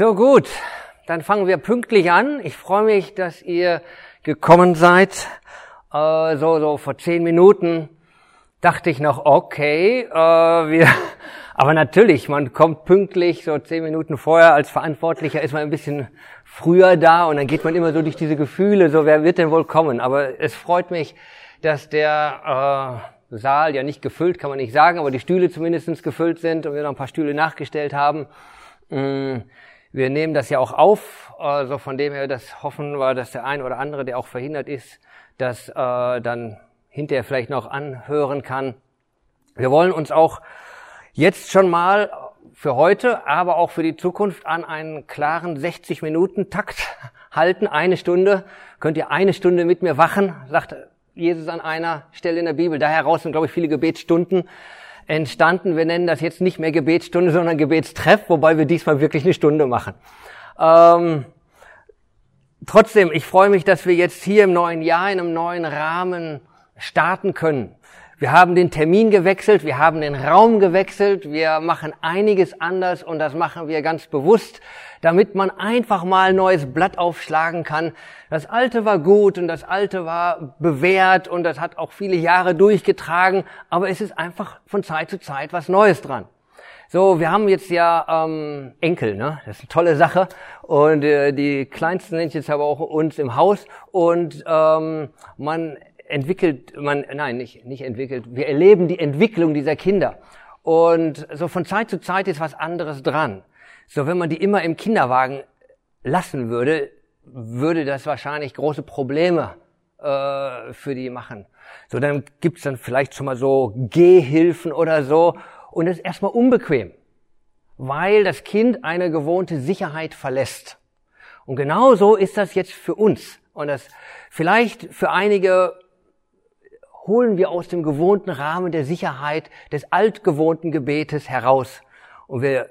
So gut, dann fangen wir pünktlich an. Ich freue mich, dass ihr gekommen seid. Äh, so, so vor zehn Minuten dachte ich noch, okay, äh, wir, aber natürlich, man kommt pünktlich, so zehn Minuten vorher als Verantwortlicher ist man ein bisschen früher da und dann geht man immer so durch diese Gefühle, so wer wird denn wohl kommen? Aber es freut mich, dass der äh, Saal ja nicht gefüllt, kann man nicht sagen, aber die Stühle zumindestens gefüllt sind und wir noch ein paar Stühle nachgestellt haben. Mm, wir nehmen das ja auch auf, also von dem her, das hoffen wir, dass der ein oder andere, der auch verhindert ist, das äh, dann hinterher vielleicht noch anhören kann. Wir wollen uns auch jetzt schon mal für heute, aber auch für die Zukunft an einen klaren 60-Minuten-Takt halten. Eine Stunde. Könnt ihr eine Stunde mit mir wachen, sagt Jesus an einer Stelle in der Bibel. Da heraus sind, glaube ich, viele Gebetsstunden entstanden. Wir nennen das jetzt nicht mehr Gebetsstunde, sondern Gebetstreff, wobei wir diesmal wirklich eine Stunde machen. Ähm, trotzdem, ich freue mich, dass wir jetzt hier im neuen Jahr in einem neuen Rahmen starten können. Wir haben den Termin gewechselt, wir haben den Raum gewechselt, wir machen einiges anders und das machen wir ganz bewusst, damit man einfach mal ein neues Blatt aufschlagen kann. Das alte war gut und das alte war bewährt und das hat auch viele Jahre durchgetragen, aber es ist einfach von Zeit zu Zeit was Neues dran. So, wir haben jetzt ja ähm, Enkel, ne? Das ist eine tolle Sache. Und äh, die Kleinsten sind jetzt aber auch uns im Haus. Und ähm, man entwickelt man, nein, nicht, nicht entwickelt, wir erleben die Entwicklung dieser Kinder. Und so von Zeit zu Zeit ist was anderes dran. So, wenn man die immer im Kinderwagen lassen würde, würde das wahrscheinlich große Probleme äh, für die machen. So, dann gibt's dann vielleicht schon mal so Gehhilfen oder so. Und das ist erstmal unbequem, weil das Kind eine gewohnte Sicherheit verlässt. Und genau so ist das jetzt für uns. Und das vielleicht für einige holen wir aus dem gewohnten Rahmen der Sicherheit des altgewohnten Gebetes heraus. Und wir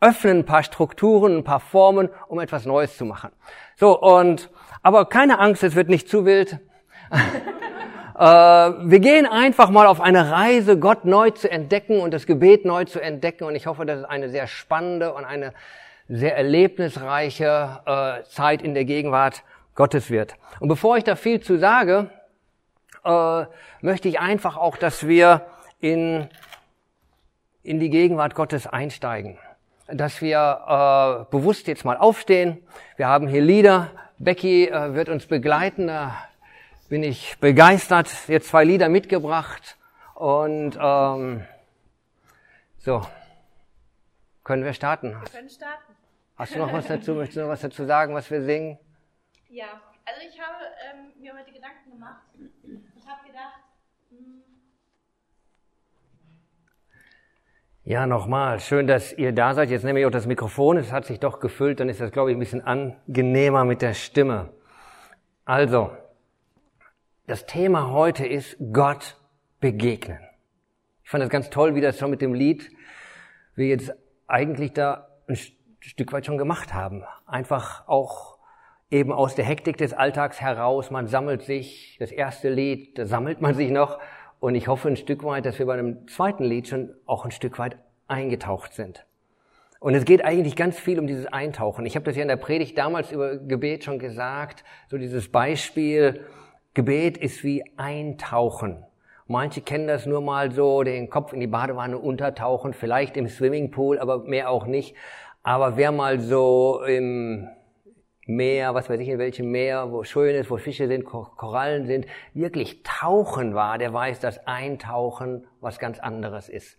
öffnen ein paar Strukturen, ein paar Formen, um etwas Neues zu machen. So, und, aber keine Angst, es wird nicht zu wild. äh, wir gehen einfach mal auf eine Reise, Gott neu zu entdecken und das Gebet neu zu entdecken. Und ich hoffe, dass es eine sehr spannende und eine sehr erlebnisreiche äh, Zeit in der Gegenwart Gottes wird. Und bevor ich da viel zu sage, äh, möchte ich einfach auch, dass wir in, in die Gegenwart Gottes einsteigen. Dass wir äh, bewusst jetzt mal aufstehen. Wir haben hier Lieder. Becky äh, wird uns begleiten. Da bin ich begeistert. Jetzt zwei Lieder mitgebracht. Und ähm, so, können wir starten? Wir können starten. Hast du noch was dazu? Möchtest du noch was dazu sagen, was wir singen? Ja, also ich habe ähm, mir heute Gedanken gemacht und habe gedacht, hm, ja, nochmal, schön, dass ihr da seid. Jetzt nehme ich auch das Mikrofon, es hat sich doch gefüllt, dann ist das, glaube ich, ein bisschen angenehmer mit der Stimme. Also, das Thema heute ist Gott begegnen. Ich fand das ganz toll, wie das schon mit dem Lied wir jetzt eigentlich da ein Stück weit schon gemacht haben. Einfach auch eben aus der Hektik des Alltags heraus, man sammelt sich, das erste Lied, da sammelt man sich noch und ich hoffe ein Stück weit, dass wir bei einem zweiten Lied schon auch ein Stück weit eingetaucht sind. Und es geht eigentlich ganz viel um dieses Eintauchen. Ich habe das ja in der Predigt damals über Gebet schon gesagt, so dieses Beispiel, Gebet ist wie Eintauchen. Manche kennen das nur mal so, den Kopf in die Badewanne untertauchen, vielleicht im Swimmingpool, aber mehr auch nicht. Aber wer mal so im Meer, was weiß ich in welchem Meer, wo schön ist, wo Fische sind, Korallen sind, wirklich tauchen war, der weiß, dass Eintauchen was ganz anderes ist.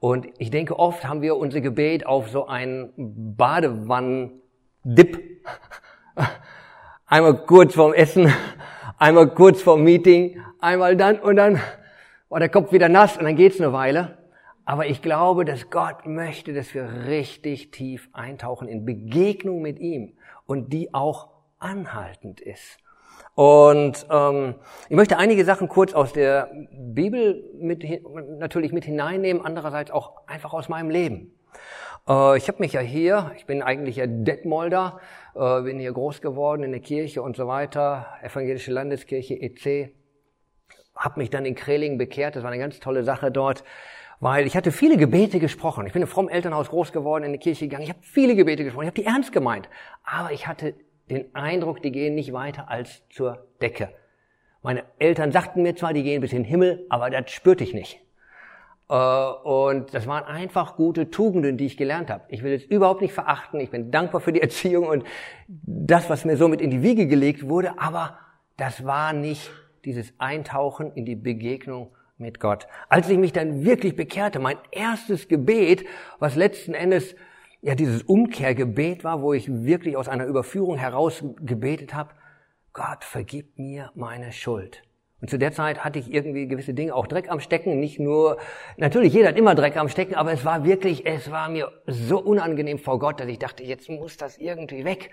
Und ich denke, oft haben wir unser Gebet auf so einen Badewannen-Dip. Einmal kurz vorm Essen, einmal kurz vorm Meeting, einmal dann und dann war der Kopf wieder nass und dann geht's eine Weile. Aber ich glaube, dass Gott möchte, dass wir richtig tief eintauchen in Begegnung mit ihm und die auch anhaltend ist. Und ähm, ich möchte einige Sachen kurz aus der Bibel mit, natürlich mit hineinnehmen, andererseits auch einfach aus meinem Leben. Äh, ich habe mich ja hier, ich bin eigentlich ja Detmolder, äh, bin hier groß geworden in der Kirche und so weiter, evangelische Landeskirche EC, habe mich dann in Kreling bekehrt, das war eine ganz tolle Sache dort Weil ich hatte viele Gebete gesprochen. Ich bin in fromm Elternhaus groß geworden, in die Kirche gegangen. Ich habe viele Gebete gesprochen. Ich habe die ernst gemeint. Aber ich hatte den Eindruck, die gehen nicht weiter als zur Decke. Meine Eltern sagten mir zwar, die gehen bis in den Himmel, aber das spürte ich nicht. Äh, und das waren einfach gute Tugenden, die ich gelernt habe. Ich will es überhaupt nicht verachten. Ich bin dankbar für die Erziehung und das, was mir so mit in die Wiege gelegt wurde. Aber das war nicht dieses Eintauchen in die Begegnung mit Gott. Als ich mich dann wirklich bekehrte, mein erstes Gebet, was letzten Endes ja dieses Umkehrgebet war, wo ich wirklich aus einer Überführung heraus gebetet habe, Gott, vergib mir meine Schuld. Und zu der Zeit hatte ich irgendwie gewisse Dinge, auch Dreck am Stecken, nicht nur, natürlich, jeder hat immer Dreck am Stecken, aber es war wirklich, es war mir so unangenehm vor Gott, dass ich dachte, jetzt muss das irgendwie weg.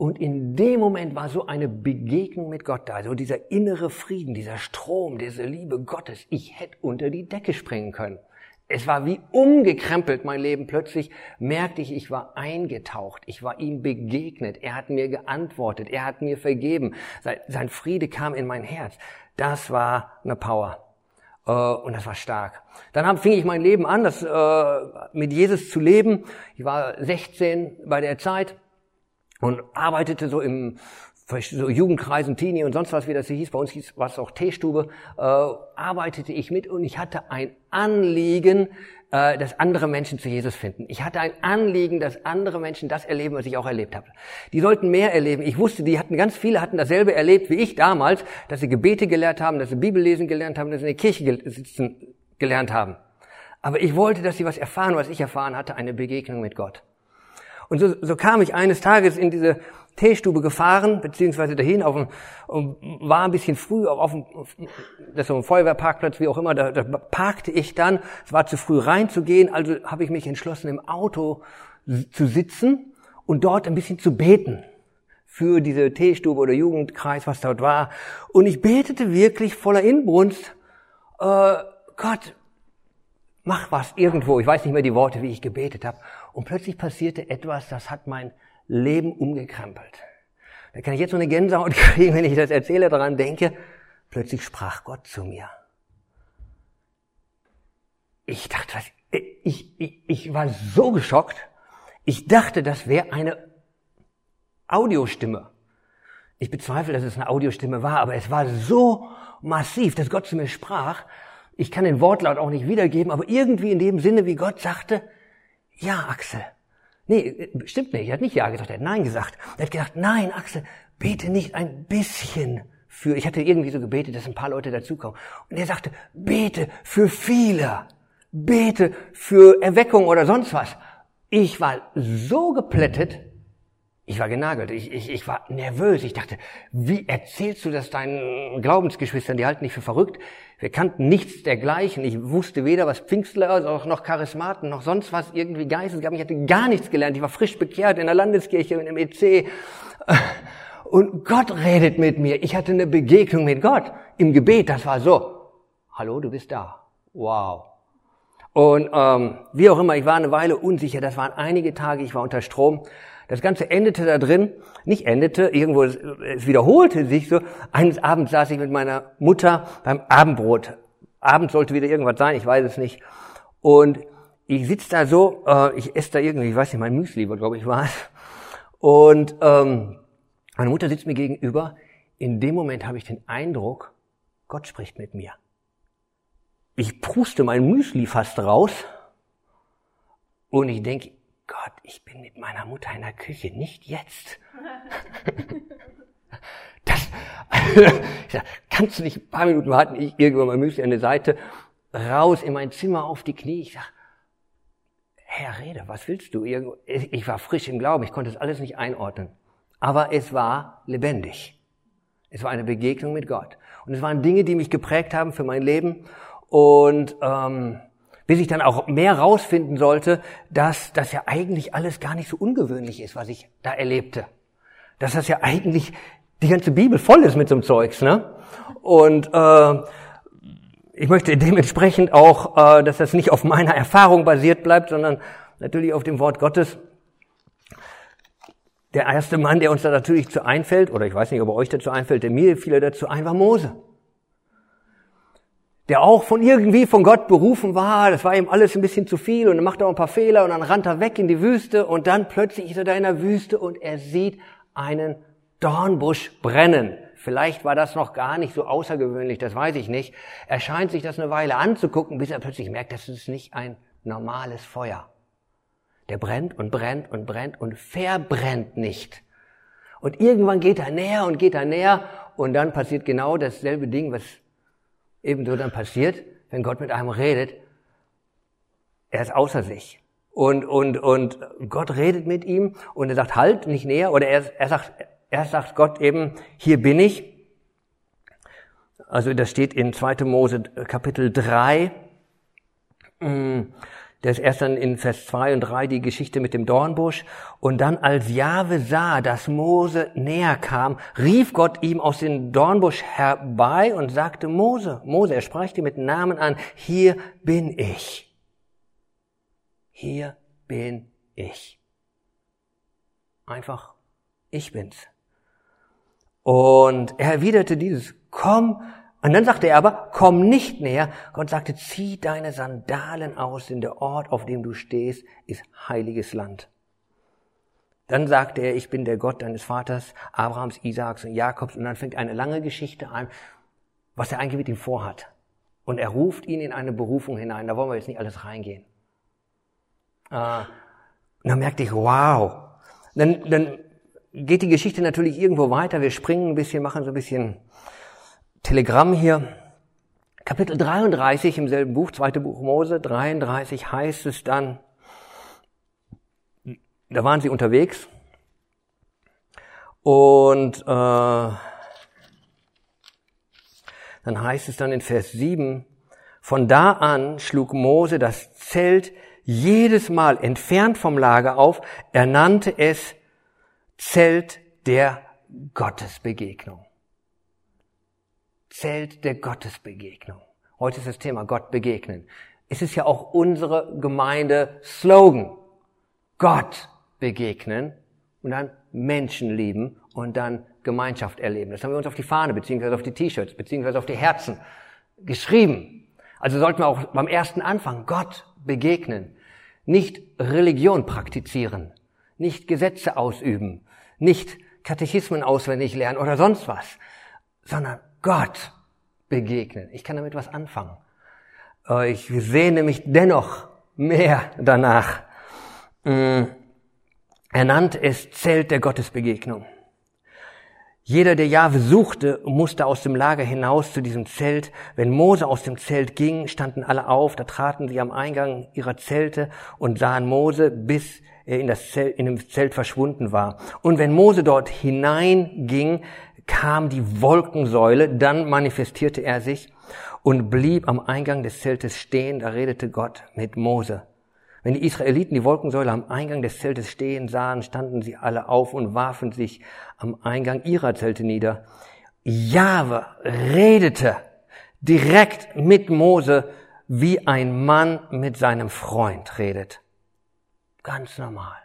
Und in dem Moment war so eine Begegnung mit Gott da, so dieser innere Frieden, dieser Strom, diese Liebe Gottes. Ich hätte unter die Decke springen können. Es war wie umgekrempelt mein Leben. Plötzlich merkte ich, ich war eingetaucht. Ich war ihm begegnet. Er hat mir geantwortet. Er hat mir vergeben. Sein Friede kam in mein Herz. Das war eine Power. Äh, und das war stark. Dann fing ich mein Leben an, das, äh, mit Jesus zu leben. Ich war 16 bei der Zeit und arbeitete so im so Jugendkreisen, Teenie und sonst was, wie das hier hieß, bei uns hieß was auch Teestube, äh, arbeitete ich mit und ich hatte ein Anliegen, äh, dass andere Menschen zu Jesus finden. Ich hatte ein Anliegen, dass andere Menschen das erleben, was ich auch erlebt habe. Die sollten mehr erleben. Ich wusste, die hatten ganz viele hatten dasselbe erlebt wie ich damals, dass sie Gebete gelehrt haben, dass sie Bibellesen gelernt haben, dass sie in der Kirche sitzen gelernt haben. Aber ich wollte, dass sie was erfahren, was ich erfahren hatte, eine Begegnung mit Gott. Und so, so kam ich eines Tages in diese Teestube gefahren, beziehungsweise dahin, auf dem, war ein bisschen früh auf dem, das ist so ein Feuerwehrparkplatz, wie auch immer, da, da parkte ich dann, es war zu früh reinzugehen, also habe ich mich entschlossen, im Auto zu sitzen und dort ein bisschen zu beten für diese Teestube oder Jugendkreis, was dort war. Und ich betete wirklich voller Inbrunst, äh, Gott, mach was irgendwo. Ich weiß nicht mehr die Worte, wie ich gebetet habe. Und plötzlich passierte etwas, das hat mein Leben umgekrempelt. Da kann ich jetzt so eine Gänsehaut kriegen, wenn ich das erzähle, daran denke. Plötzlich sprach Gott zu mir. Ich dachte, was, ich, ich, ich war so geschockt. Ich dachte, das wäre eine Audiostimme. Ich bezweifle, dass es eine Audiostimme war, aber es war so massiv, dass Gott zu mir sprach. Ich kann den Wortlaut auch nicht wiedergeben, aber irgendwie in dem Sinne, wie Gott sagte, ja, Axel. Nee, stimmt nicht. Er hat nicht Ja gesagt, er hat Nein gesagt. Er hat gesagt, nein, Axel, bete nicht ein bisschen für, ich hatte irgendwie so gebetet, dass ein paar Leute dazukommen. Und er sagte, bete für viele. Bete für Erweckung oder sonst was. Ich war so geplättet, ich war genagelt, ich, ich, ich war nervös. Ich dachte, wie erzählst du das deinen Glaubensgeschwistern? Die halten dich für verrückt. Wir kannten nichts dergleichen. Ich wusste weder, was Pfingstler noch Charismaten, noch sonst was, irgendwie Geistes gab. Ich hatte gar nichts gelernt. Ich war frisch bekehrt in der Landeskirche, im EC. Und Gott redet mit mir. Ich hatte eine Begegnung mit Gott im Gebet. Das war so. Hallo, du bist da. Wow. Und ähm, wie auch immer, ich war eine Weile unsicher. Das waren einige Tage. Ich war unter Strom. Das Ganze endete da drin, nicht endete, irgendwo, es wiederholte sich so. Eines Abends saß ich mit meiner Mutter beim Abendbrot. Abend sollte wieder irgendwas sein, ich weiß es nicht. Und ich sitze da so, äh, ich esse da irgendwie, ich weiß nicht, mein Müsli, glaube ich, war es. Und ähm, meine Mutter sitzt mir gegenüber. In dem Moment habe ich den Eindruck, Gott spricht mit mir. Ich pruste mein Müsli fast raus und ich denke, Gott, ich bin mit meiner Mutter in der Küche, nicht jetzt. das, ich sag, kannst du nicht ein paar Minuten warten? Ich irgendwann mal Müsli an der Seite, raus in mein Zimmer auf die Knie. Ich sag, Herr, rede, was willst du? Ich war frisch im Glauben, ich konnte es alles nicht einordnen. Aber es war lebendig. Es war eine Begegnung mit Gott. Und es waren Dinge, die mich geprägt haben für mein Leben. Und ähm, bis ich dann auch mehr rausfinden sollte, dass das ja eigentlich alles gar nicht so ungewöhnlich ist, was ich da erlebte. Dass das ja eigentlich die ganze Bibel voll ist mit so einem Zeugs, ne? Und äh, ich möchte dementsprechend auch, äh, dass das nicht auf meiner Erfahrung basiert bleibt, sondern natürlich auf dem Wort Gottes. Der erste Mann, der uns da natürlich zu einfällt, oder ich weiß nicht, ob er euch dazu einfällt, der mir fiel dazu ein, war Mose. Der auch von irgendwie von Gott berufen war. Das war ihm alles ein bisschen zu viel und er macht auch ein paar Fehler und dann rannt er weg in die Wüste und dann plötzlich ist er da in der Wüste und er sieht einen Dornbusch brennen. Vielleicht war das noch gar nicht so außergewöhnlich, das weiß ich nicht. Er scheint sich das eine Weile anzugucken, bis er plötzlich merkt, das ist nicht ein normales Feuer. Der brennt und brennt und brennt und verbrennt nicht. Und irgendwann geht er näher und geht er näher und dann passiert genau dasselbe Ding, was ebenso dann passiert, wenn Gott mit einem redet. Er ist außer sich. Und, und, und Gott redet mit ihm und er sagt, halt, nicht näher. Oder er, er sagt, er sagt Gott eben, hier bin ich. Also das steht in 2. Mose Kapitel 3. Das ist erst dann in Vers 2 und 3 die Geschichte mit dem Dornbusch. Und dann, als Jahwe sah, dass Mose näher kam, rief Gott ihm aus dem Dornbusch herbei und sagte, Mose, Mose, er sprach dir mit Namen an, hier bin ich. Hier bin ich. Einfach, ich bin's. Und er erwiderte dieses, komm und dann sagte er aber, komm nicht näher. Gott sagte, zieh deine Sandalen aus, denn der Ort, auf dem du stehst, ist heiliges Land. Dann sagte er, ich bin der Gott deines Vaters, Abrahams, Isaaks und Jakobs. Und dann fängt eine lange Geschichte an, was er eigentlich mit ihm vorhat. Und er ruft ihn in eine Berufung hinein. Da wollen wir jetzt nicht alles reingehen. Äh, und dann merkte ich, wow. Dann, dann geht die Geschichte natürlich irgendwo weiter. Wir springen ein bisschen, machen so ein bisschen Telegramm hier. Kapitel 33 im selben Buch, zweite Buch Mose, 33 heißt es dann, da waren sie unterwegs und äh, dann heißt es dann in Vers 7, von da an schlug Mose das Zelt jedes Mal entfernt vom Lager auf, er nannte es Zelt der Gottesbegegnung. Zelt der Gottesbegegnung. Heute ist das Thema Gott begegnen. Es ist ja auch unsere Gemeinde Slogan. Gott begegnen und dann Menschen lieben und dann Gemeinschaft erleben. Das haben wir uns auf die Fahne beziehungsweise auf die T-Shirts beziehungsweise auf die Herzen geschrieben. Also sollten wir auch beim ersten Anfang Gott begegnen. Nicht Religion praktizieren, nicht Gesetze ausüben, nicht Katechismen auswendig lernen oder sonst was, sondern Gott begegnen. Ich kann damit was anfangen. Äh, ich sehne mich dennoch mehr danach. Mm. Er nannte es Zelt der Gottesbegegnung. Jeder, der Jahwe suchte, musste aus dem Lager hinaus zu diesem Zelt. Wenn Mose aus dem Zelt ging, standen alle auf, da traten sie am Eingang ihrer Zelte und sahen Mose, bis er in, das Zelt, in dem Zelt verschwunden war. Und wenn Mose dort hineinging, kam die Wolkensäule, dann manifestierte er sich und blieb am Eingang des Zeltes stehen, da redete Gott mit Mose. Wenn die Israeliten die Wolkensäule am Eingang des Zeltes stehen sahen, standen sie alle auf und warfen sich am Eingang ihrer Zelte nieder. Jahwe redete direkt mit Mose, wie ein Mann mit seinem Freund redet. Ganz normal.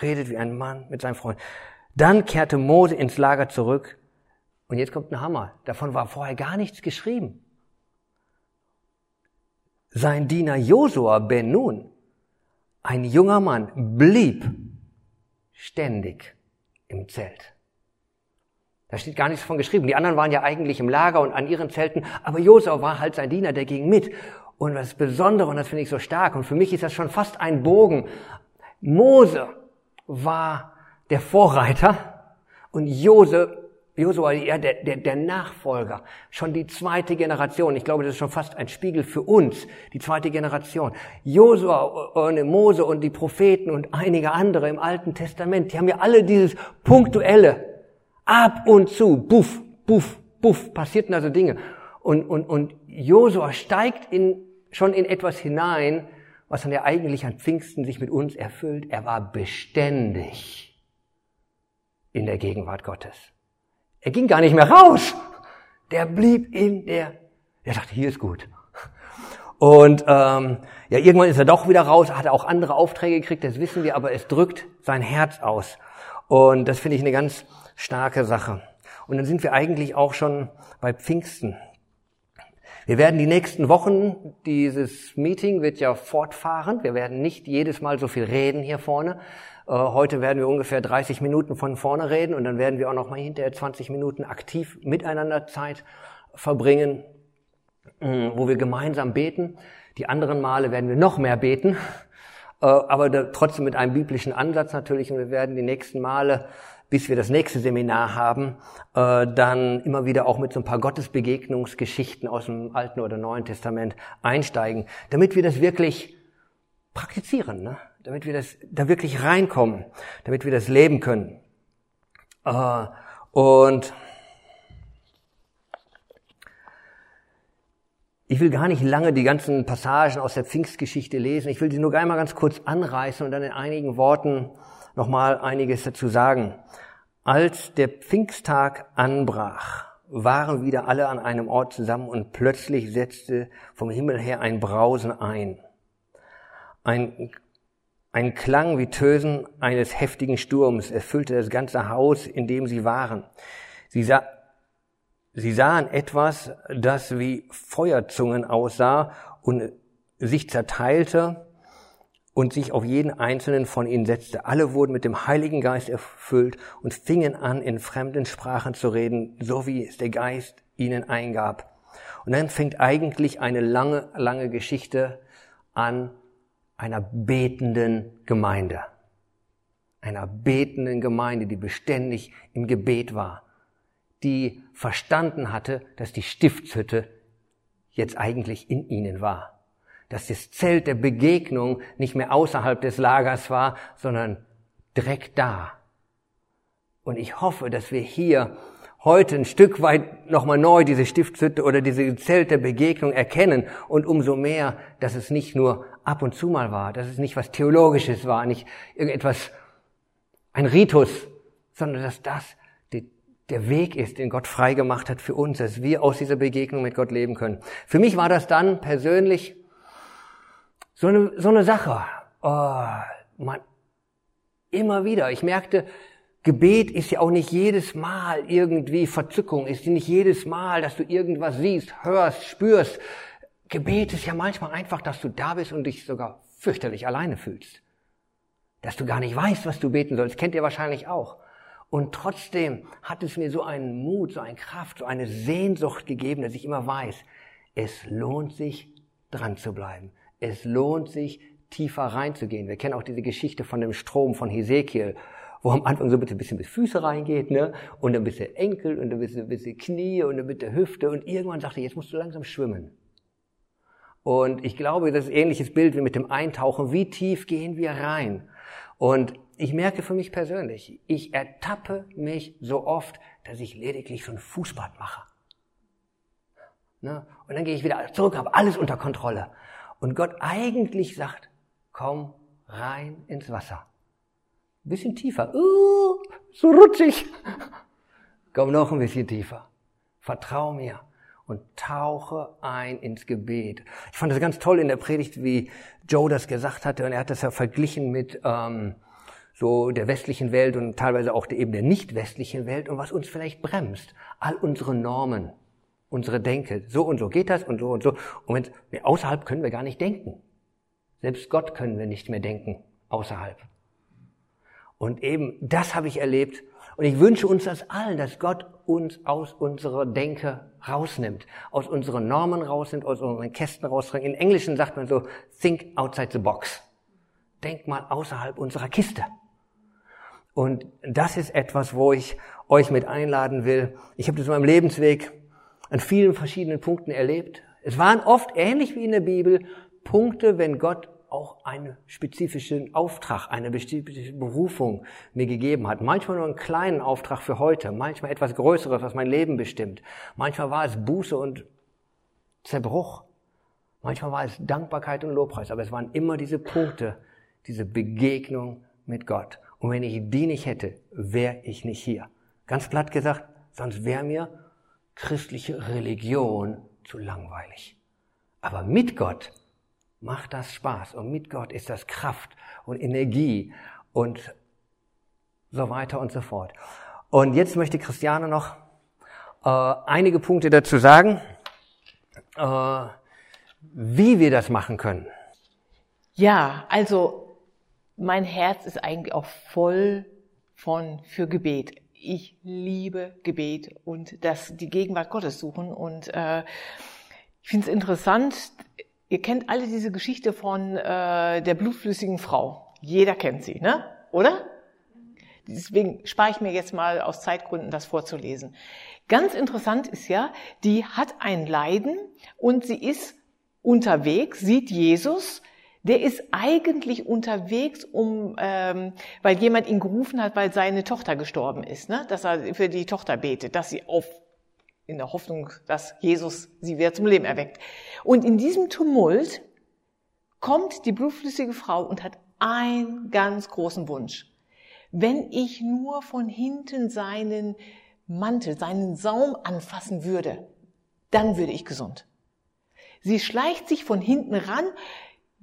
Redet wie ein Mann mit seinem Freund. Dann kehrte Mose ins Lager zurück. Und jetzt kommt ein Hammer. Davon war vorher gar nichts geschrieben. Sein Diener Josua ben Nun, ein junger Mann, blieb ständig im Zelt. Da steht gar nichts von geschrieben. Die anderen waren ja eigentlich im Lager und an ihren Zelten, aber Josua war halt sein Diener, der ging mit. Und das Besondere, und das finde ich so stark, und für mich ist das schon fast ein Bogen, Mose war der Vorreiter und Jose, Josua, ja, der, der, der Nachfolger, schon die zweite Generation. Ich glaube, das ist schon fast ein Spiegel für uns, die zweite Generation. Josua und Mose und die Propheten und einige andere im Alten Testament, die haben ja alle dieses punktuelle, ab und zu, buff, buff, buff, passierten also Dinge. Und, und, und Josua steigt in, schon in etwas hinein, was dann ja eigentlich an Pfingsten sich mit uns erfüllt. Er war beständig in der Gegenwart Gottes. Er ging gar nicht mehr raus. Der blieb in der, er dachte, hier ist gut. Und ähm, ja, irgendwann ist er doch wieder raus, hat auch andere Aufträge gekriegt, das wissen wir, aber es drückt sein Herz aus. Und das finde ich eine ganz starke Sache. Und dann sind wir eigentlich auch schon bei Pfingsten. Wir werden die nächsten Wochen, dieses Meeting wird ja fortfahren. Wir werden nicht jedes Mal so viel reden hier vorne. Äh, heute werden wir ungefähr 30 Minuten von vorne reden und dann werden wir auch noch mal hinterher 20 Minuten aktiv miteinander Zeit verbringen, mm, wo wir gemeinsam beten. Die anderen Male werden wir noch mehr beten, äh, aber trotzdem mit einem biblischen Ansatz natürlich. Und wir werden die nächsten Male bis wir das nächste Seminar haben, äh, dann immer wieder auch mit so ein paar Gottesbegegnungsgeschichten aus dem Alten oder Neuen Testament einsteigen, damit wir das wirklich praktizieren, ne? Damit wir das da wirklich reinkommen, damit wir das leben können. Äh, und ich will gar nicht lange die ganzen Passagen aus der Pfingstgeschichte lesen. Ich will sie nur einmal ganz kurz anreißen und dann in einigen Worten nochmal einiges dazu sagen. Als der Pfingsttag anbrach, waren wieder alle an einem Ort zusammen und plötzlich setzte vom Himmel her ein Brausen ein. Ein, ein Klang wie Tösen eines heftigen Sturms erfüllte das ganze Haus, in dem sie waren. Sie, sah, sie sahen etwas, das wie Feuerzungen aussah und sich zerteilte und sich auf jeden einzelnen von ihnen setzte. Alle wurden mit dem Heiligen Geist erfüllt und fingen an, in fremden Sprachen zu reden, so wie es der Geist ihnen eingab. Und dann fängt eigentlich eine lange, lange Geschichte an einer betenden Gemeinde. Einer betenden Gemeinde, die beständig im Gebet war, die verstanden hatte, dass die Stiftshütte jetzt eigentlich in ihnen war dass das Zelt der Begegnung nicht mehr außerhalb des Lagers war, sondern direkt da. Und ich hoffe, dass wir hier heute ein Stück weit nochmal neu diese Stiftshütte oder diese Zelt der Begegnung erkennen und umso mehr, dass es nicht nur ab und zu mal war, dass es nicht was Theologisches war, nicht irgendetwas, ein Ritus, sondern dass das der Weg ist, den Gott freigemacht hat für uns, dass wir aus dieser Begegnung mit Gott leben können. Für mich war das dann persönlich so eine, so eine Sache. Oh, man, immer wieder. Ich merkte, Gebet ist ja auch nicht jedes Mal irgendwie Verzückung, ist nicht jedes Mal, dass du irgendwas siehst, hörst, spürst. Gebet ist ja manchmal einfach, dass du da bist und dich sogar fürchterlich alleine fühlst. Dass du gar nicht weißt, was du beten sollst, kennt ihr wahrscheinlich auch. Und trotzdem hat es mir so einen Mut, so eine Kraft, so eine Sehnsucht gegeben, dass ich immer weiß, es lohnt sich, dran zu bleiben. Es lohnt sich, tiefer reinzugehen. Wir kennen auch diese Geschichte von dem Strom von Hesekiel, wo am Anfang so ein bisschen bis Füße reingeht, ne? Und ein bisschen Enkel und ein bisschen, ein bisschen Knie und ein bisschen Hüfte und irgendwann sagt er, jetzt musst du langsam schwimmen. Und ich glaube, das ist ein ähnliches Bild wie mit dem Eintauchen. Wie tief gehen wir rein? Und ich merke für mich persönlich, ich ertappe mich so oft, dass ich lediglich so ein Fußbad mache. Ne? Und dann gehe ich wieder zurück, habe alles unter Kontrolle. Und Gott eigentlich sagt, komm rein ins Wasser. Ein bisschen tiefer. Uh, so rutschig. Komm noch ein bisschen tiefer. Vertrau mir und tauche ein ins Gebet. Ich fand das ganz toll in der Predigt, wie Joe das gesagt hatte. Und er hat das ja verglichen mit ähm, so der westlichen Welt und teilweise auch eben der nicht westlichen Welt und was uns vielleicht bremst. All unsere Normen, unsere Denke. So und so geht das und so und so. Und wenn, außerhalb können wir gar nicht denken. Selbst Gott können wir nicht mehr denken außerhalb. Und eben das habe ich erlebt. Und ich wünsche uns das allen, dass Gott uns aus unserer Denke rausnimmt, aus unseren Normen rausnimmt, aus unseren Kästen rausbringt. In Englischen sagt man so, think outside the box. Denk mal außerhalb unserer Kiste. Und das ist etwas, wo ich euch mit einladen will. Ich habe das in meinem Lebensweg an vielen verschiedenen Punkten erlebt. Es waren oft ähnlich wie in der Bibel Punkte, wenn Gott auch einen spezifischen Auftrag, eine spezifische Berufung mir gegeben hat. Manchmal nur einen kleinen Auftrag für heute, manchmal etwas Größeres, was mein Leben bestimmt. Manchmal war es Buße und Zerbruch. Manchmal war es Dankbarkeit und Lobpreis, aber es waren immer diese Punkte, diese Begegnung mit Gott. Und wenn ich die nicht hätte, wäre ich nicht hier. Ganz platt gesagt, sonst wäre mir christliche Religion zu langweilig. Aber mit Gott macht das Spaß und mit Gott ist das Kraft und Energie und so weiter und so fort. Und jetzt möchte Christiane noch äh, einige Punkte dazu sagen, äh, wie wir das machen können. Ja, also mein Herz ist eigentlich auch voll von für Gebet. Ich liebe Gebet und das die Gegenwart Gottes suchen und äh, ich finde es interessant. Ihr kennt alle diese Geschichte von äh, der blutflüssigen Frau. Jeder kennt sie, ne? Oder? Deswegen spare ich mir jetzt mal aus Zeitgründen das vorzulesen. Ganz interessant ist ja, die hat ein Leiden und sie ist unterwegs, sieht Jesus, der ist eigentlich unterwegs, um, ähm, weil jemand ihn gerufen hat, weil seine Tochter gestorben ist, ne? dass er für die Tochter betet, dass sie auf, in der Hoffnung, dass Jesus sie wieder zum Leben erweckt. Und in diesem Tumult kommt die blutflüssige Frau und hat einen ganz großen Wunsch. Wenn ich nur von hinten seinen Mantel, seinen Saum anfassen würde, dann würde ich gesund. Sie schleicht sich von hinten ran,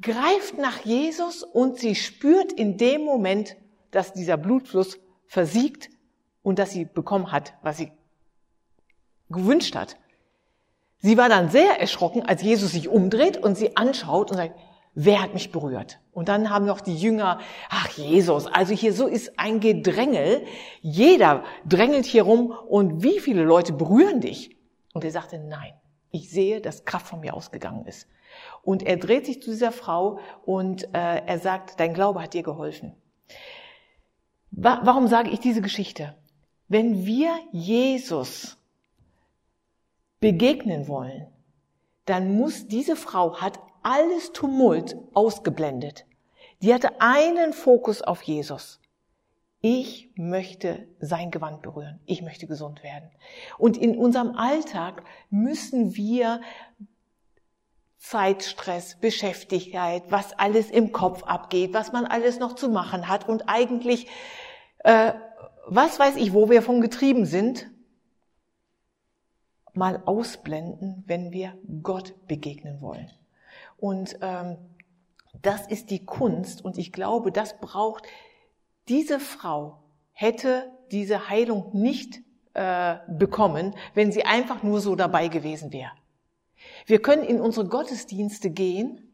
greift nach Jesus und sie spürt in dem Moment, dass dieser Blutfluss versiegt und dass sie bekommen hat, was sie gewünscht hat. Sie war dann sehr erschrocken, als Jesus sich umdreht und sie anschaut und sagt, wer hat mich berührt? Und dann haben noch die Jünger, ach Jesus, also hier so ist ein Gedrängel, jeder drängelt hier rum und wie viele Leute berühren dich? Und er sagte, nein, ich sehe, dass Kraft von mir ausgegangen ist. Und er dreht sich zu dieser Frau und äh, er sagt, dein Glaube hat dir geholfen. Wa warum sage ich diese Geschichte? Wenn wir Jesus begegnen wollen, dann muss diese Frau hat alles Tumult ausgeblendet. Die hatte einen Fokus auf Jesus. Ich möchte sein Gewand berühren. Ich möchte gesund werden. Und in unserem Alltag müssen wir Zeitstress, Beschäftigkeit, was alles im Kopf abgeht, was man alles noch zu machen hat und eigentlich, äh, was weiß ich, wo wir von getrieben sind, mal ausblenden, wenn wir Gott begegnen wollen. Und ähm, das ist die Kunst und ich glaube, das braucht diese Frau hätte diese Heilung nicht äh, bekommen, wenn sie einfach nur so dabei gewesen wäre. Wir können in unsere Gottesdienste gehen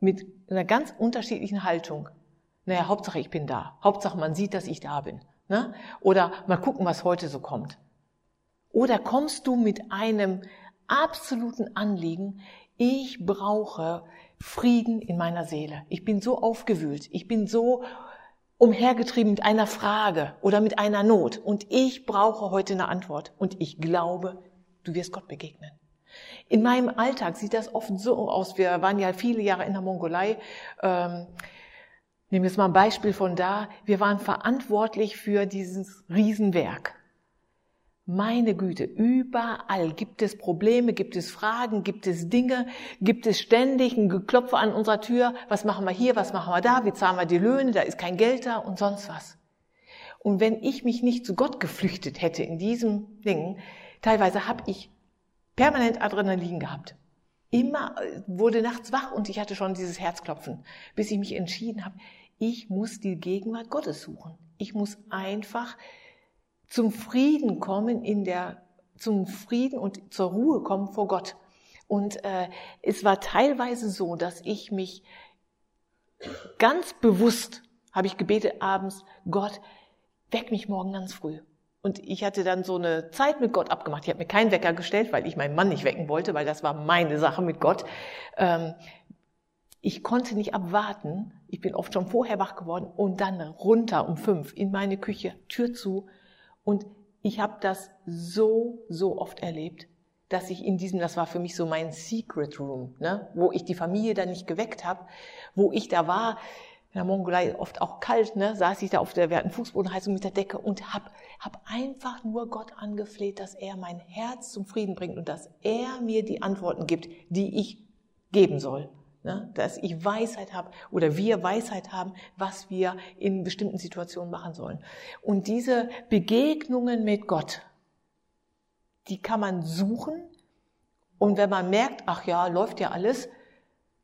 mit einer ganz unterschiedlichen Haltung. Naja, Hauptsache ich bin da. Hauptsache man sieht, dass ich da bin. Ne? Oder mal gucken, was heute so kommt. Oder kommst du mit einem absoluten Anliegen, ich brauche Frieden in meiner Seele. Ich bin so aufgewühlt. Ich bin so umhergetrieben mit einer Frage oder mit einer Not. Und ich brauche heute eine Antwort. Und ich glaube, du wirst Gott begegnen. In meinem Alltag sieht das oft so aus. Wir waren ja viele Jahre in der Mongolei. Ähm, nehmen wir jetzt mal ein Beispiel von da. Wir waren verantwortlich für dieses Riesenwerk. Meine Güte, überall gibt es Probleme, gibt es Fragen, gibt es Dinge, gibt es ständig ein Geklopfe an unserer Tür. Was machen wir hier, was machen wir da, wie zahlen wir die Löhne, da ist kein Geld da und sonst was. Und wenn ich mich nicht zu Gott geflüchtet hätte in diesem Ding, teilweise habe ich permanent Adrenalin gehabt. Immer äh, wurde nachts wach und ich hatte schon dieses Herzklopfen, bis ich mich entschieden habe, ich muss die Gegenwart Gottes suchen. Ich muss einfach zum Frieden kommen in der, zum Frieden und zur Ruhe kommen vor Gott. Und äh, es war teilweise so, dass ich mich ganz bewusst habe ich gebetet abends, Gott, weck mich morgen ganz früh. Und ich hatte dann so eine Zeit mit Gott abgemacht. Ich habe mir keinen Wecker gestellt, weil ich meinen Mann nicht wecken wollte, weil das war meine Sache mit Gott. Ähm, ich konnte nicht abwarten. Ich bin oft schon vorher wach geworden und dann runter um fünf in meine Küche, Tür zu. Und ich habe das so, so oft erlebt, dass ich in diesem, das war für mich so mein Secret Room, ne, wo ich die Familie dann nicht geweckt habe, wo ich da war, in der Mongolei oft auch kalt, ne, saß ich da auf der, wir hatten Fußbodenheizung mit der Decke und hab, hab einfach nur Gott angefleht, dass er mein Herz zum Frieden bringt und dass er mir die Antworten gibt, die ich geben soll. Ne, dass ich Weisheit habe oder wir Weisheit haben, was wir in bestimmten Situationen machen sollen. Und diese Begegnungen mit Gott, die kann man suchen. Und wenn man merkt, ach ja, läuft ja alles,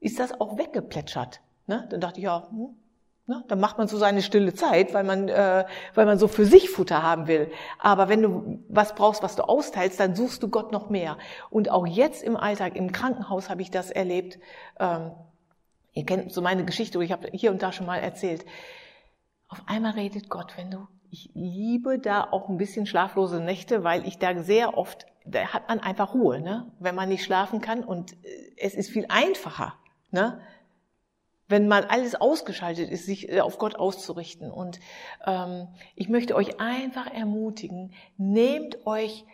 ist das auch weggeplätschert. Ne? Dann dachte ich, ja, hm, Ne? Dann macht man so seine stille Zeit, weil man, äh, weil man so für sich Futter haben will. Aber wenn du was brauchst, was du austeilst, dann suchst du Gott noch mehr. Und auch jetzt im Alltag, im Krankenhaus habe ich das erlebt. Ähm, ihr kennt so meine Geschichte, ich habe hier und da schon mal erzählt. Auf einmal redet Gott, wenn du, ich liebe da auch ein bisschen schlaflose Nächte, weil ich da sehr oft, da hat man einfach Ruhe, ne? wenn man nicht schlafen kann und äh, es ist viel einfacher. Ne? Wenn mal alles ausgeschaltet ist, sich äh, auf Gott auszurichten. Und ähm, ich möchte euch einfach ermutigen, nehmt euch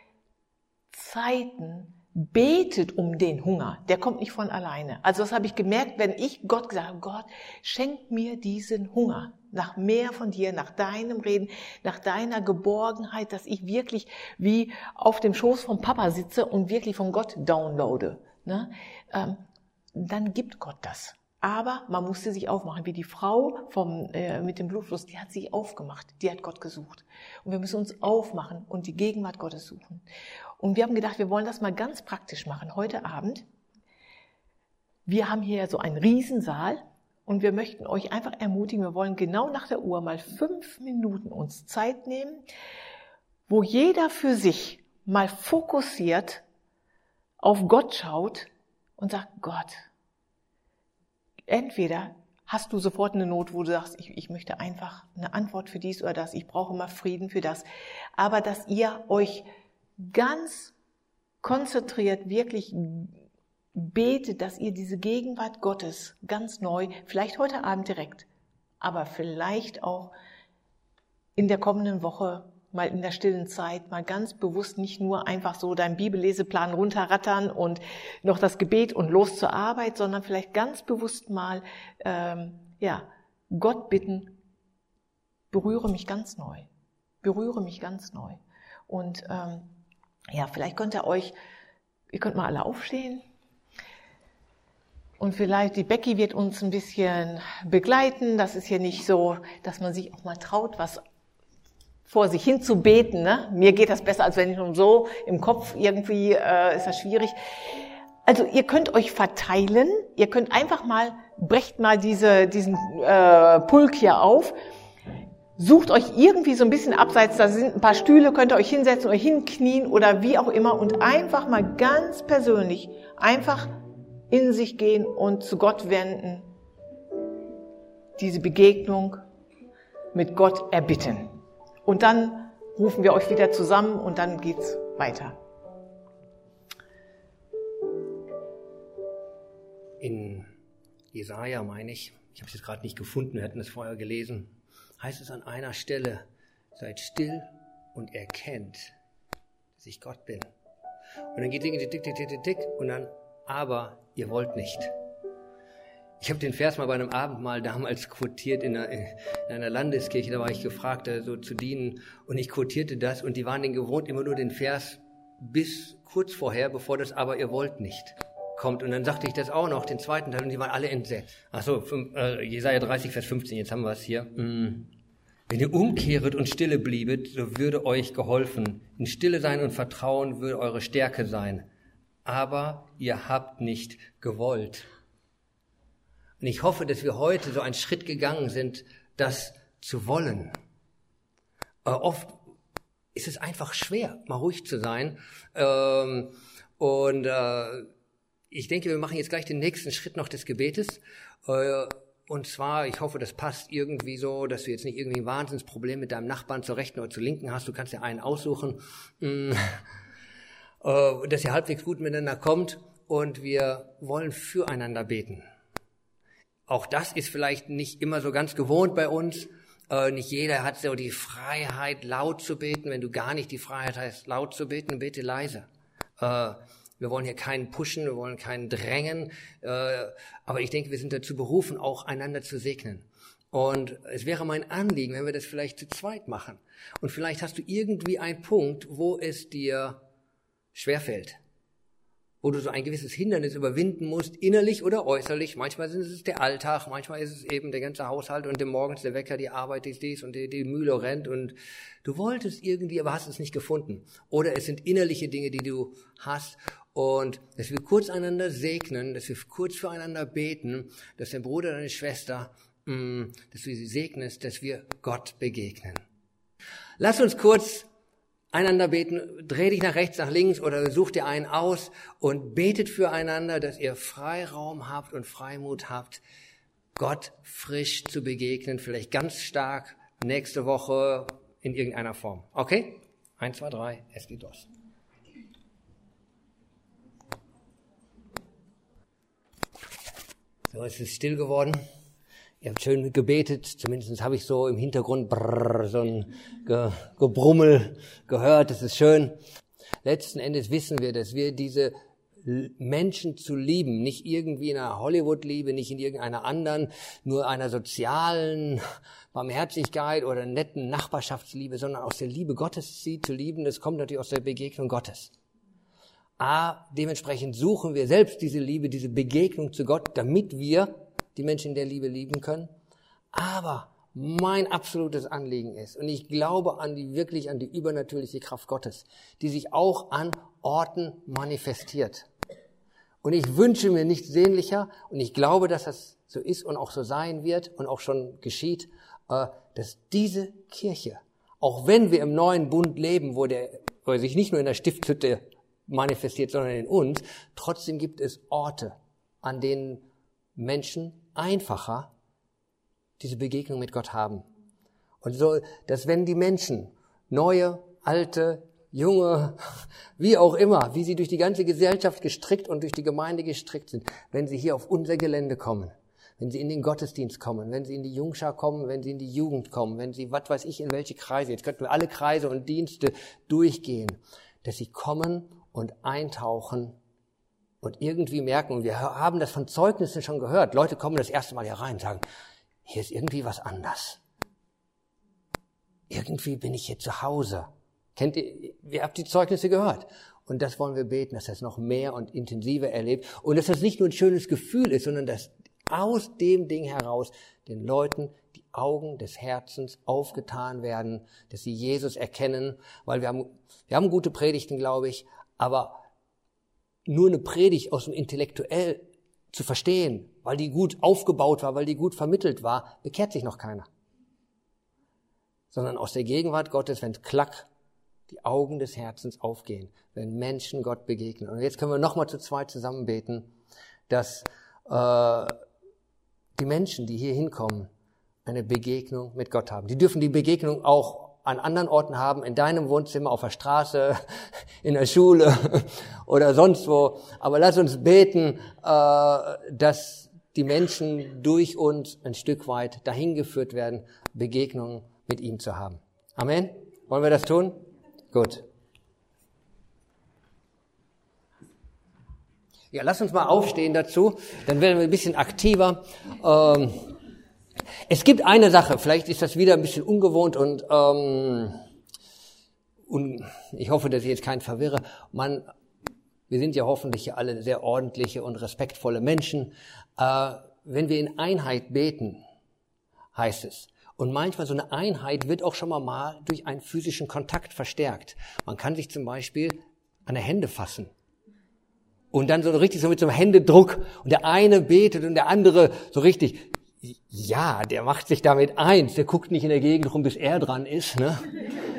Zeiten, betet um den Hunger. Der kommt nicht von alleine. Also das habe ich gemerkt, wenn ich Gott gesagt habe, Gott, schenk mir diesen Hunger nach mehr von dir, nach deinem Reden, nach deiner Geborgenheit, dass ich wirklich wie auf dem Schoß vom Papa sitze und wirklich von Gott downloade. Ne? Ähm, dann gibt Gott das. Aber man musste sich aufmachen, wie die Frau vom, äh, mit dem Blutfluss, die hat sich aufgemacht, die hat Gott gesucht. Und wir müssen uns aufmachen und die Gegenwart Gottes suchen. Und wir haben gedacht, wir wollen das mal ganz praktisch machen. Heute Abend, wir haben hier so einen Riesensaal und wir möchten euch einfach ermutigen, wir wollen genau nach der Uhr mal fünf Minuten uns Zeit nehmen, wo jeder für sich mal fokussiert auf Gott schaut und sagt, Gott, entweder hast du sofort eine Not, wo du sagst, ich, ich möchte einfach eine Antwort für dies oder das, ich brauche mal Frieden für das, aber dass ihr euch ganz konzentriert wirklich betet, dass ihr diese Gegenwart Gottes ganz neu, vielleicht heute Abend direkt, aber vielleicht auch in der kommenden Woche mal in der stillen Zeit mal ganz bewusst nicht nur einfach so deinen Bibelleseplan runterrattern und noch das Gebet und los zur Arbeit, sondern vielleicht ganz bewusst mal ähm, ja Gott bitten, berühre mich ganz neu, berühre mich ganz neu. Und ähm, ja, vielleicht könnt ihr euch, ihr könnt mal alle aufstehen. Und vielleicht die Becky wird uns ein bisschen begleiten. Das ist hier nicht so, dass man sich auch mal traut, was vor sich hin zu beten. Ne? Mir geht das besser, als wenn ich nun so im Kopf irgendwie äh, ist das schwierig. Also ihr könnt euch verteilen. Ihr könnt einfach mal brecht mal diese diesen äh, Pulk hier auf. Sucht euch irgendwie so ein bisschen abseits, da sind ein paar Stühle, könnt ihr euch hinsetzen oder hinknien oder wie auch immer und einfach mal ganz persönlich einfach in sich gehen und zu Gott wenden. Diese Begegnung mit Gott erbitten. Und dann rufen wir euch wieder zusammen und dann geht's weiter. In Jesaja meine ich, ich habe es jetzt gerade nicht gefunden, wir hatten es vorher gelesen, heißt es an einer Stelle, seid still und erkennt, dass ich Gott bin. Und dann geht Dinge dick, dick, dick, dick, dick und dann, aber ihr wollt nicht. Ich habe den Vers mal bei einem Abendmahl damals quotiert in einer, in einer, Landeskirche, da war ich gefragt, da so zu dienen und ich quotierte das und die waren den gewohnt, immer nur den Vers bis kurz vorher, bevor das aber ihr wollt nicht kommt. Und dann sagte ich das auch noch, den zweiten Teil, und die waren alle entsetzt. Ach so, äh, Jesaja 30, Vers 15, jetzt haben wir es hier. Mm. Wenn ihr umkehret und stille bliebet, so würde euch geholfen. In Stille sein und Vertrauen würde eure Stärke sein. Aber ihr habt nicht gewollt. Und ich hoffe, dass wir heute so einen Schritt gegangen sind, das zu wollen. Äh, oft ist es einfach schwer, mal ruhig zu sein. Ähm, und äh, ich denke, wir machen jetzt gleich den nächsten Schritt noch des Gebetes. Äh, und zwar, ich hoffe, das passt irgendwie so, dass du jetzt nicht irgendwie ein Wahnsinnsproblem mit deinem Nachbarn zur rechten oder zur linken hast. Du kannst ja einen aussuchen, mm. äh, dass ihr halbwegs gut miteinander kommt. Und wir wollen füreinander beten. Auch das ist vielleicht nicht immer so ganz gewohnt bei uns. Äh, nicht jeder hat so die Freiheit, laut zu beten. Wenn du gar nicht die Freiheit hast, laut zu beten, bete leise. Äh, wir wollen hier keinen pushen, wir wollen keinen drängen. Äh, aber ich denke, wir sind dazu berufen, auch einander zu segnen. Und es wäre mein Anliegen, wenn wir das vielleicht zu zweit machen. Und vielleicht hast du irgendwie einen Punkt, wo es dir schwerfällt wo du so ein gewisses Hindernis überwinden musst, innerlich oder äußerlich. Manchmal ist es der Alltag, manchmal ist es eben der ganze Haushalt und dem morgens der Wecker, die Arbeit ist dies und die, die Mühle rennt und du wolltest irgendwie, aber hast es nicht gefunden. Oder es sind innerliche Dinge, die du hast und dass wir kurz einander segnen, dass wir kurz füreinander beten, dass dein Bruder, deine Schwester mm, dass du sie segnest, dass wir Gott begegnen. Lass uns kurz einander beten. Dreh dich nach rechts, nach links oder such dir einen aus und betet füreinander, dass ihr Freiraum habt und Freimut habt, Gott frisch zu begegnen, vielleicht ganz stark nächste Woche in irgendeiner Form. Okay? Eins, zwei, drei, es geht los. So, es ist still geworden. Ihr habt schön gebetet, zumindest habe ich so im Hintergrund brrr, so ein Ge Gebrummel gehört, das ist schön. Letzten Endes wissen wir, dass wir diese Menschen zu lieben, nicht irgendwie in einer Hollywood-Liebe, nicht in irgendeiner anderen, nur einer sozialen Barmherzigkeit oder netten Nachbarschaftsliebe, sondern aus der Liebe Gottes sie zu lieben, das kommt natürlich aus der Begegnung Gottes. A, dementsprechend suchen wir selbst diese Liebe, diese Begegnung zu Gott, damit wir die Menschen der Liebe lieben können. Aber mein absolutes Anliegen ist, und ich glaube an die, wirklich an die übernatürliche Kraft Gottes, die sich auch an Orten manifestiert. Und ich wünsche mir nichts sehnlicher, und ich glaube, dass das so ist und auch so sein wird und auch schon geschieht, äh, dass diese Kirche, auch wenn wir im neuen Bund leben, wo der, wo er sich nicht nur in der Stiftshütte manifestiert, sondern in uns, trotzdem gibt es Orte, an denen Menschen einfacher diese Begegnung mit Gott haben. Und so, dass wenn die Menschen, neue, alte, junge, wie auch immer, wie sie durch die ganze Gesellschaft gestrickt und durch die Gemeinde gestrickt sind, wenn sie hier auf unser Gelände kommen, wenn sie in den Gottesdienst kommen, wenn sie in die Jungschar kommen, wenn sie in die Jugend kommen, wenn sie, was weiß ich, in welche Kreise, jetzt könnten wir alle Kreise und Dienste durchgehen, dass sie kommen und eintauchen und irgendwie merken, und wir haben das von Zeugnissen schon gehört, Leute kommen das erste Mal hier rein und sagen, hier ist irgendwie was anders. Irgendwie bin ich hier zu Hause. Kennt ihr, ihr habt die Zeugnisse gehört. Und das wollen wir beten, dass das noch mehr und intensiver erlebt. Und dass das nicht nur ein schönes Gefühl ist, sondern dass aus dem Ding heraus den Leuten die Augen des Herzens aufgetan werden, dass sie Jesus erkennen, weil wir haben, wir haben gute Predigten, glaube ich, aber nur eine Predigt aus dem Intellektuell zu verstehen, weil die gut aufgebaut war, weil die gut vermittelt war, bekehrt sich noch keiner. Sondern aus der Gegenwart Gottes, wenn klack die Augen des Herzens aufgehen, wenn Menschen Gott begegnen. Und jetzt können wir nochmal zu zweit zusammen beten, dass äh, die Menschen, die hier hinkommen, eine Begegnung mit Gott haben. Die dürfen die Begegnung auch an anderen Orten haben, in deinem Wohnzimmer, auf der Straße, in der Schule oder sonst wo. Aber lass uns beten, äh, dass die Menschen durch uns ein Stück weit dahin geführt werden, Begegnungen mit ihm zu haben. Amen. Wollen wir das tun? Gut. Ja, lass uns mal aufstehen dazu, dann werden wir ein bisschen aktiver. Ähm, es gibt eine Sache, vielleicht ist das wieder ein bisschen ungewohnt und, ähm, und ich hoffe, dass ich jetzt keinen verwirre. Man, wir sind ja hoffentlich alle sehr ordentliche und respektvolle Menschen. Äh, wenn wir in Einheit beten, heißt es. Und manchmal so eine Einheit wird auch schon mal, mal durch einen physischen Kontakt verstärkt. Man kann sich zum Beispiel an der Hände fassen. Und dann so richtig so mit so einem Händedruck. Und der eine betet und der andere so richtig ja, der macht sich damit eins. Der guckt nicht in der Gegend rum, bis er dran ist, ne?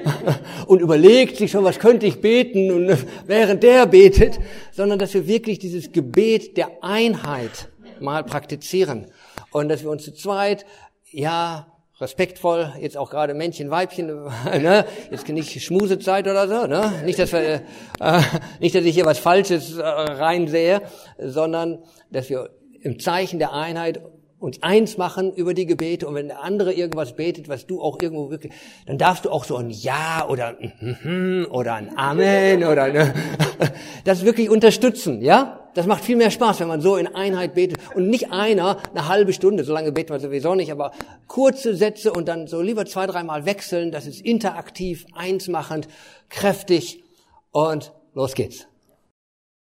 und überlegt sich schon, was könnte ich beten und während der betet, sondern dass wir wirklich dieses Gebet der Einheit mal praktizieren und dass wir uns zu zweit, ja, respektvoll, jetzt auch gerade Männchen, Weibchen, ne? jetzt nicht Schmusezeit oder so, ne? nicht, dass wir, äh, nicht, dass ich hier was Falsches äh, reinsehe, sondern dass wir im Zeichen der Einheit uns eins machen über die Gebete und wenn der andere irgendwas betet, was du auch irgendwo wirklich, dann darfst du auch so ein Ja oder ein oder ein Amen oder ne, das wirklich unterstützen, ja? Das macht viel mehr Spaß, wenn man so in Einheit betet und nicht einer eine halbe Stunde, so lange beten wir sowieso nicht, aber kurze Sätze und dann so lieber zwei, dreimal wechseln, das ist interaktiv, einsmachend, kräftig und los geht's.